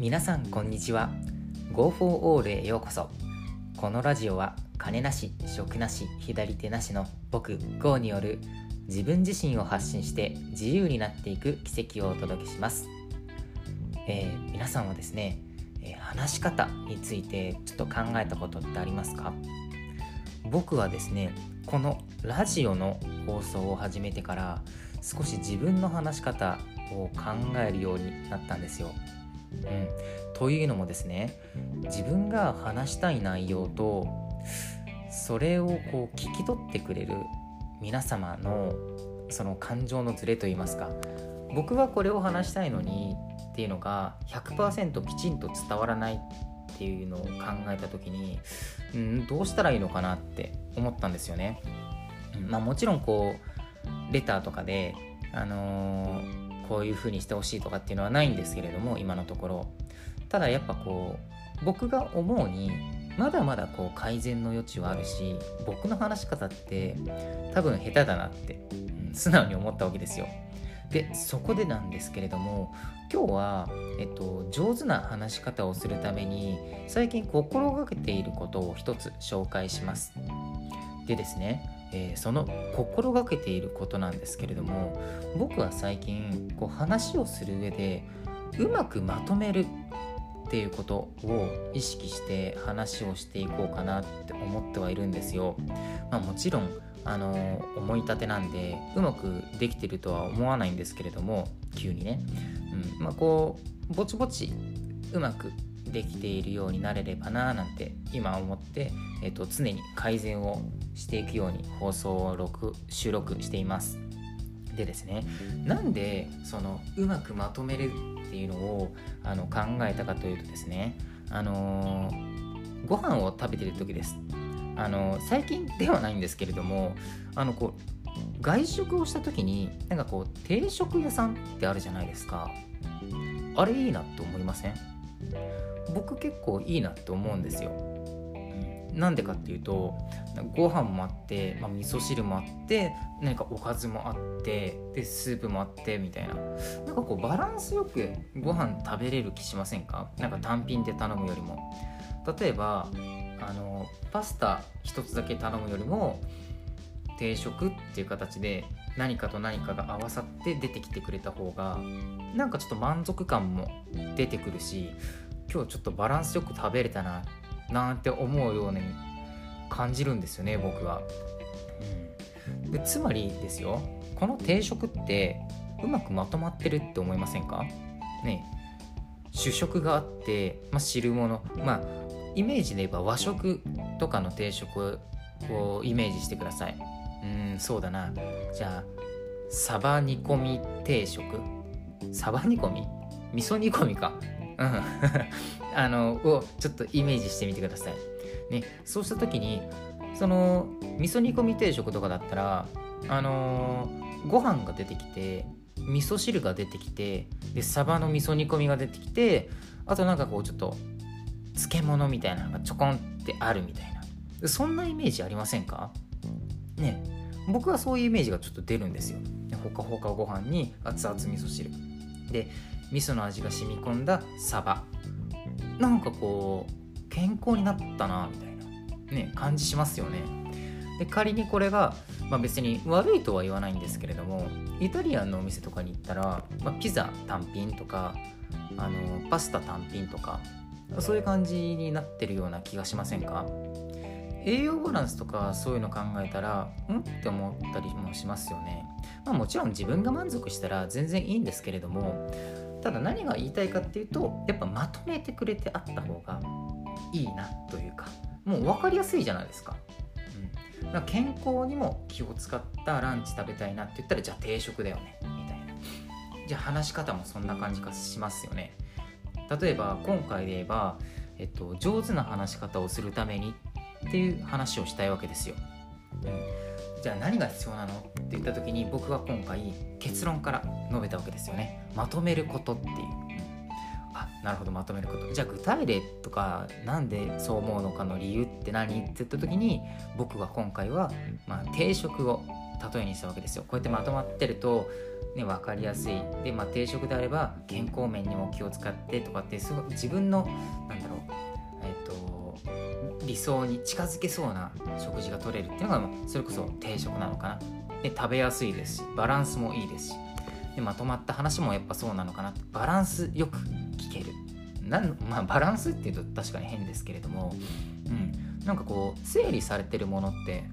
皆さんこんにちは。Go for All へようこそ。このラジオは金なし食なし左手なしの僕 GO による自分自身を発信して自由になっていく奇跡をお届けします、えー、皆さんはですね、えー、話し方についてちょっと考えたことってありますか？僕はですねこのラジオの放送を始めてから少し自分の話し方を考えるようになったんですよ。うん、というのもですね自分が話したい内容とそれをこう聞き取ってくれる皆様のその感情のズレといいますか僕はこれを話したいのにっていうのが100%きちんと伝わらないっていうのを考えた時に、うん、どうしたらいいのかなって思ったんですよね。まあ、もちろんこうレターとかで、あのー、こういう風にしてほしいとかっていうのはないんですけれども今のところただやっぱこう僕が思うにまだまだこう改善の余地はあるし僕の話し方って多分下手だなって、うん、素直に思ったわけですよ。でそこでなんですけれども今日は、えっと、上手な話し方をするために最近心がけていることを一つ紹介します。でですねえー、その心がけていることなんですけれども僕は最近こう話をする上でうまくまとめるっていうことを意識して話をしていこうかなって思ってはいるんですよ。まあ、もちろんあの思い立てなんでうまくできてるとは思わないんですけれども急にね、うんまあ、こうぼちぼちうまくできているようになれればななんて今思って、えーと、常に改善をしていくように放送を録収録しています。でですねなんでそのうまくまとめるっていうのをあの考えたかというとですねあのー、ご飯を食べてる時です。あのー、最近ではないんですけれどもあのこう外食をした時になんかこう定食屋さんってあるじゃないですかあれいいなって思いません？僕結構いいなって思うんですよ。なんでかっていうとご飯もあって、まあ、味噌汁もあって何かおかずもあってでスープもあってみたいな。なんかこうバランスよくご飯食べれる気しませんか？なんか単品で頼むよりも。例えばあのパスタ一つだけ頼むよりも定食っていう形で何かと何かが合わさって出てきてくれた方がなんかちょっと満足感も出てくるし今日ちょっとバランスよく食べれたななんて思うように感じるんですよね僕は、うん、でつまりですよこの定食ってうまくまとまってるって思いませんか？ね主食があって、まあ、汁物まあイメージで言えば和食とかの定食をイメージしてください。うんそうだな。じゃあサバ煮込み定食？サバ煮込み？味噌煮込みかうん、あのをちょっとイメージしてみてください。ね、そうした時にその味噌煮込み定食とかだったらあの、ご飯が出てきて味噌汁が出てきてでサバの味噌煮込みが出てきてあとなんかこうちょっと漬物みたいなのがちょこんってあるみたいな。そんなイメージありませんか？ね。僕はそういうイメージがちょっと出るんですよ。ほかほかご飯に熱々味噌汁。で味噌の味が染み込んだサバ。なんかこう健康になったなみたいなね感じしますよね。で仮にこれが、まあ、別に悪いとは言わないんですけれどもイタリアンのお店とかに行ったら、まあ、ピザ単品とかあのパスタ単品とかそういう感じになってるような気がしませんか？栄養バランスとかそういうの考えたらん？って思ったりもしますよね。まあ、もちろん自分が満足したら全然いいんですけれどもただ何が言いたいかっていうとやっぱまとめてくれてあった方がいいなというかもう分かりやすいじゃないですか。うん、だ健康にも気を使ったランチ食べたいなって言ったらじゃあ定食だよねみたいな。じゃあ話し方もそんな感じがしますよね。例えば今回で言えば、えっと、上手な話し方をするためにっていう話をしたいわけですよ。うんじゃあ何が必要なの？って言った時に僕は今回結論から述べたわけですよね。まとめることっていう。あなるほどまとめること。じゃあ具体例とかなんでそう思うのかの理由って何？って言った時に僕は今回は、まあ、定食を例えにしたわけですよ。こうやってまとまってるとね、分かりやすい。で、まあ、定食であれば健康面にも気を使ってとかってすごい自分のなんだろう、理想に近づけそうな食事が取れるっていうのがそれこそ定食なのかな。で食べやすいですしバランスもいいですし。でまとまった話もやっぱそうなのかな。バランスよく聞ける。なんまあバランスっていうと確かに変ですけれども、うん、なんかこう整理されてるものって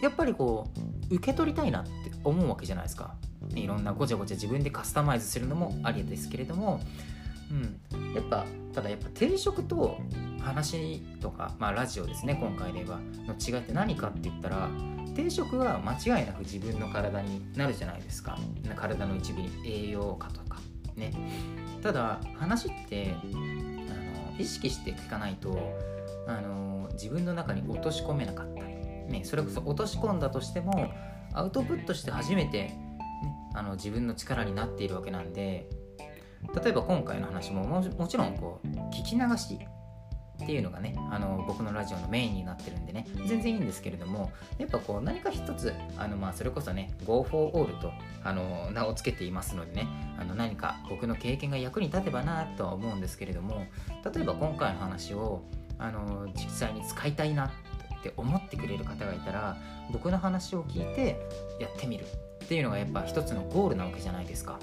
やっぱりこう受け取りたいなって思うわけじゃないですか。いろんなごちゃごちゃ自分でカスタマイズするのもありですけれども、うん、やっぱただやっぱ定食と話とか、まあ、ラジオですね今回で言えばの違いって何かって言ったら定食は間違いなく自分の体になるじゃないですか。体の一部に栄養価とか。ね。ただ話ってあの意識して聞かないとあの自分の中に落とし込めなかったり、ね、それこそ落とし込んだとしてもアウトプットして初めてねあの自分の力になっているわけなんで例えば今回の話ももちろんこう聞き流しっていうのがねあの僕のラジオのメインになってるんでね全然いいんですけれどもやっぱこう何か一つあのまあそれこそね Go for All とあの名を付けていますのでねあの何か僕の経験が役に立てばなとは思うんですけれども例えば今回の話をあの実際に使いたいなって思ってくれる方がいたら僕の話を聞いてやってみるっていうのがやっぱ一つのゴールなわけじゃないですか。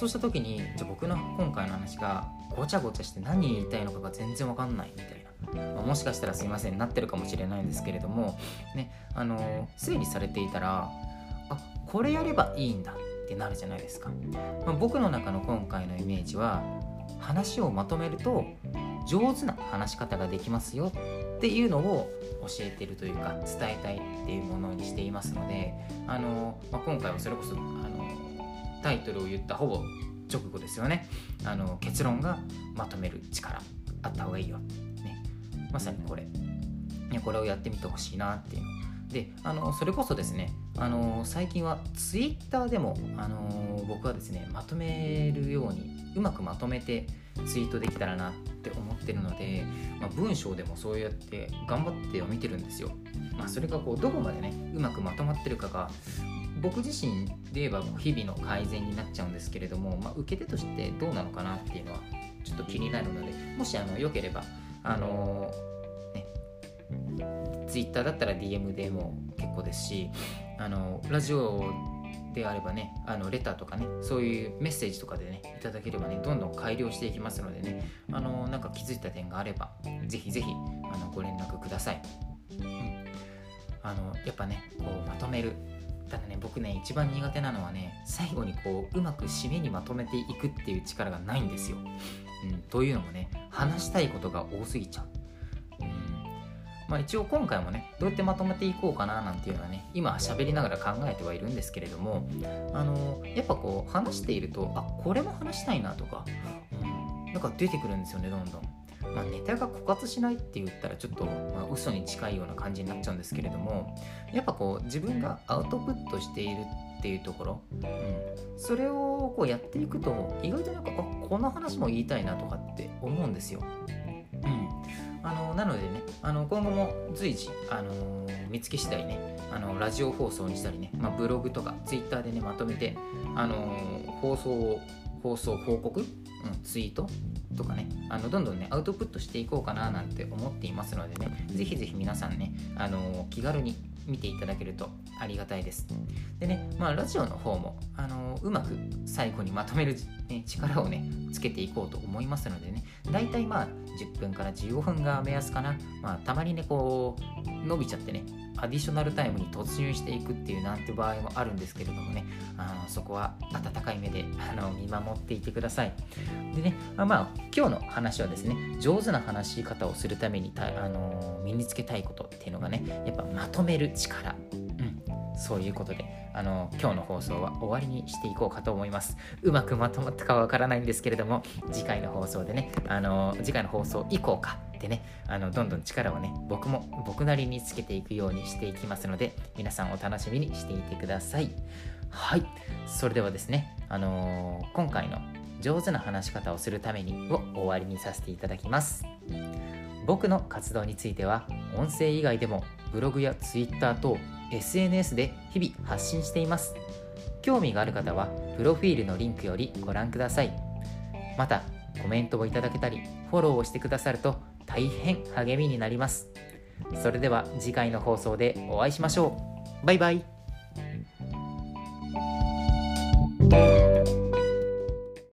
そうした時にじゃあ僕の今回の話がごちゃごちゃして何言いたいのかが全然わかんないみたいな、まあ、もしかしたらすいませんなってるかもしれないんですけれども、ね、あの整理されていたらあこれやればいいんだってなるじゃないですか、まあ、僕の中の今回のイメージは話をまとめると上手な話し方ができますよっていうのを教えてるというか伝えたいっていうものにしていますのであの、まあ、今回はそれこそタイトルを言ったほぼ直後ですよね。あの結論がまとめる力あった方がいいよ、ね、まさにこれ、ね、これをやってみてほしいなっていうであのそれこそですねあの最近は Twitter でもあの僕はですねまとめるようにうまくまとめてツイートできたらなって思ってるので、まあ、文章でもそうやって頑張っては見てるんですよ。まあ、それがこうどこまでねうまくまとまってるかが僕自身で言えば日々の改善になっちゃうんですけれども、まあ、受け手としてどうなのかなっていうのはちょっと気になるのでもしあのよければあの、ね Twitter だったら DM でも結構ですしあのラジオであればねあのレターとかねそういうメッセージとかでねいただければねどんどん改良していきますのでねあのなんか気づいた点があればぜひぜひあのご連絡ください、うん、あのやっぱねこうまとめるただね僕ね一番苦手なのはね最後にこううまく締めにまとめていくっていう力がないんですよ、うん、というのもね話したいことが多すぎちゃう。まあ、一応今回もねどうやってまとめていこうかななんていうのはね今喋りながら考えてはいるんですけれどもあのやっぱこう話しているとあこれも話したいなとか、うん、なんか出てくるんですよねどんどん。まあ、ネタが枯渇しないって言ったらちょっと、まあ、嘘に近いような感じになっちゃうんですけれどもやっぱこう自分がアウトプットしているっていうところ、うん、それをこうやっていくと意外となんかあこの話も言いたいなとかって思うんですよ。うんあのなのでねあの今後も随時、あの見つけ次第ねあのラジオ放送にしたりね、まあ、ブログとかツイッターでねまとめて、あの放送を放送報告、うん、ツイートとかねあのどんどんねアウトプットしていこうかななんて思っていますのでねぜひぜひ皆さんね、あの気軽に見ていただけるとありがたいです。でね、まあ、ラジオの方も、あのうまく最後にまとめる、ね、力をね、つけていこうと思いますのでね、大体まあ、10分から15分が目安かな。まあ、たまにね、こう、伸びちゃってね、アディショナルタイムに突入していくっていうなんて場合もあるんですけれどもね、あのそこは温かい目であの見守っていてください。でね、まあ、今日の話はですね、上手な話し方をするためにたあの身につけたいことっていうのがね、やっぱまとめる力。そういうことであの今日の放送は終わりにしていこうかと思います。うまくまとまったかはわからないんですけれども次回の放送でねあの次回の放送以降かでねあのどんどん力をね僕も僕なりにつけていくようにしていきますので皆さんお楽しみにしていてください。はい。それではですねあのー、今回の上手な話し方をするためにを終わりにさせていただきます。僕の活動については音声以外でもブログやツイッターと SNS で日々発信しています。興味がある方はプロフィールのリンクよりご覧ください。またコメントをいただけたりフォローをしてくださると大変励みになります。それでは次回の放送でお会いしましょう。バイバイ。